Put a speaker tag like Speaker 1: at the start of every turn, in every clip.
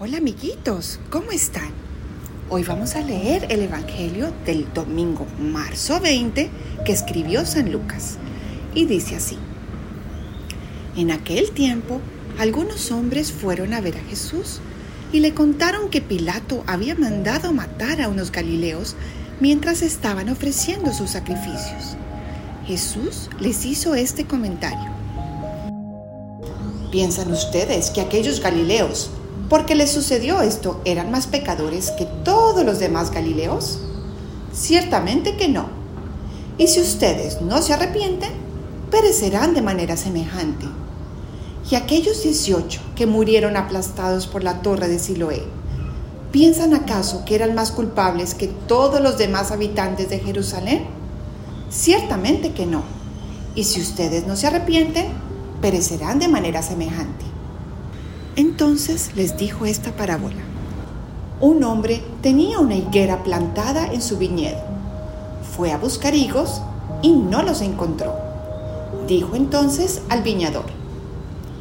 Speaker 1: Hola amiguitos, ¿cómo están? Hoy vamos a leer el Evangelio del domingo, marzo 20, que escribió San Lucas. Y dice así. En aquel tiempo, algunos hombres fueron a ver a Jesús y le contaron que Pilato había mandado matar a unos galileos mientras estaban ofreciendo sus sacrificios. Jesús les hizo este comentario. ¿Piensan ustedes que aquellos galileos, porque les sucedió esto, eran más pecadores que todos los demás galileos? Ciertamente que no. Y si ustedes no se arrepienten, perecerán de manera semejante. Y aquellos 18 que murieron aplastados por la torre de Siloé, ¿piensan acaso que eran más culpables que todos los demás habitantes de Jerusalén? Ciertamente que no. Y si ustedes no se arrepienten, perecerán de manera semejante. Entonces les dijo esta parábola. Un hombre tenía una higuera plantada en su viñedo. Fue a buscar higos y no los encontró. Dijo entonces al viñador,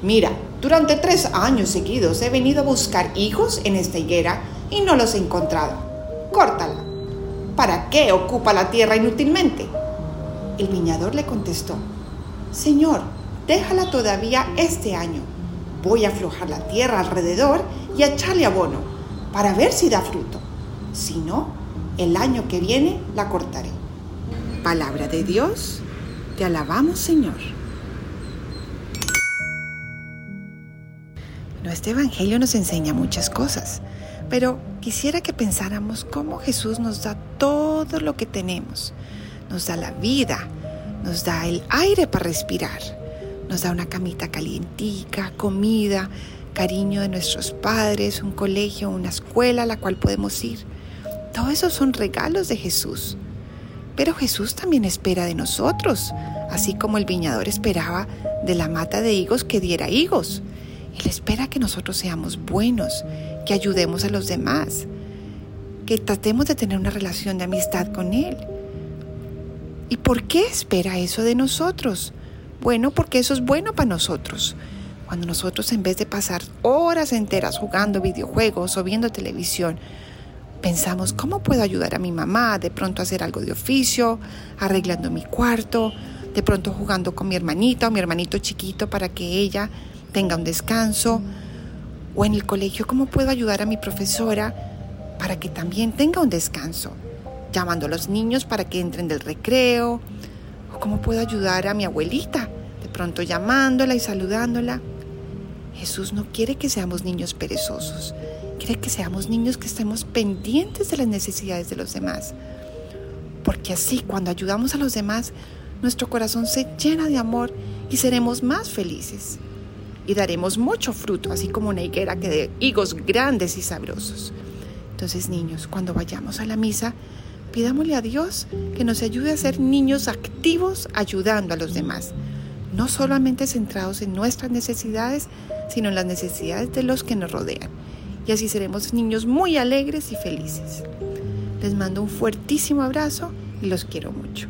Speaker 1: mira, durante tres años seguidos he venido a buscar higos en esta higuera y no los he encontrado. Córtala. ¿Para qué ocupa la tierra inútilmente? El viñador le contestó, Señor, déjala todavía este año. Voy a aflojar la tierra alrededor y a echarle abono para ver si da fruto. Si no, el año que viene la cortaré. Palabra de Dios, te alabamos Señor. Este Evangelio nos enseña muchas cosas, pero quisiera que pensáramos cómo Jesús nos da todo lo que tenemos. Nos da la vida, nos da el aire para respirar, nos da una camita calientica, comida, cariño de nuestros padres, un colegio, una escuela a la cual podemos ir. Todo eso son regalos de Jesús. Pero Jesús también espera de nosotros, así como el viñador esperaba de la mata de higos que diera higos. Él espera que nosotros seamos buenos, que ayudemos a los demás, que tratemos de tener una relación de amistad con Él. ¿Y por qué espera eso de nosotros? Bueno, porque eso es bueno para nosotros. Cuando nosotros en vez de pasar horas enteras jugando videojuegos o viendo televisión, pensamos, ¿cómo puedo ayudar a mi mamá? De pronto hacer algo de oficio, arreglando mi cuarto, de pronto jugando con mi hermanita o mi hermanito chiquito para que ella tenga un descanso. O en el colegio, ¿cómo puedo ayudar a mi profesora para que también tenga un descanso? Llamando a los niños para que entren del recreo, ¿Cómo puedo ayudar a mi abuelita? Pronto llamándola y saludándola. Jesús no quiere que seamos niños perezosos. Quiere que seamos niños que estemos pendientes de las necesidades de los demás. Porque así, cuando ayudamos a los demás, nuestro corazón se llena de amor y seremos más felices. Y daremos mucho fruto, así como una higuera que dé higos grandes y sabrosos. Entonces, niños, cuando vayamos a la misa, Pidámosle a Dios que nos ayude a ser niños activos ayudando a los demás, no solamente centrados en nuestras necesidades, sino en las necesidades de los que nos rodean. Y así seremos niños muy alegres y felices. Les mando un fuertísimo abrazo y los quiero mucho.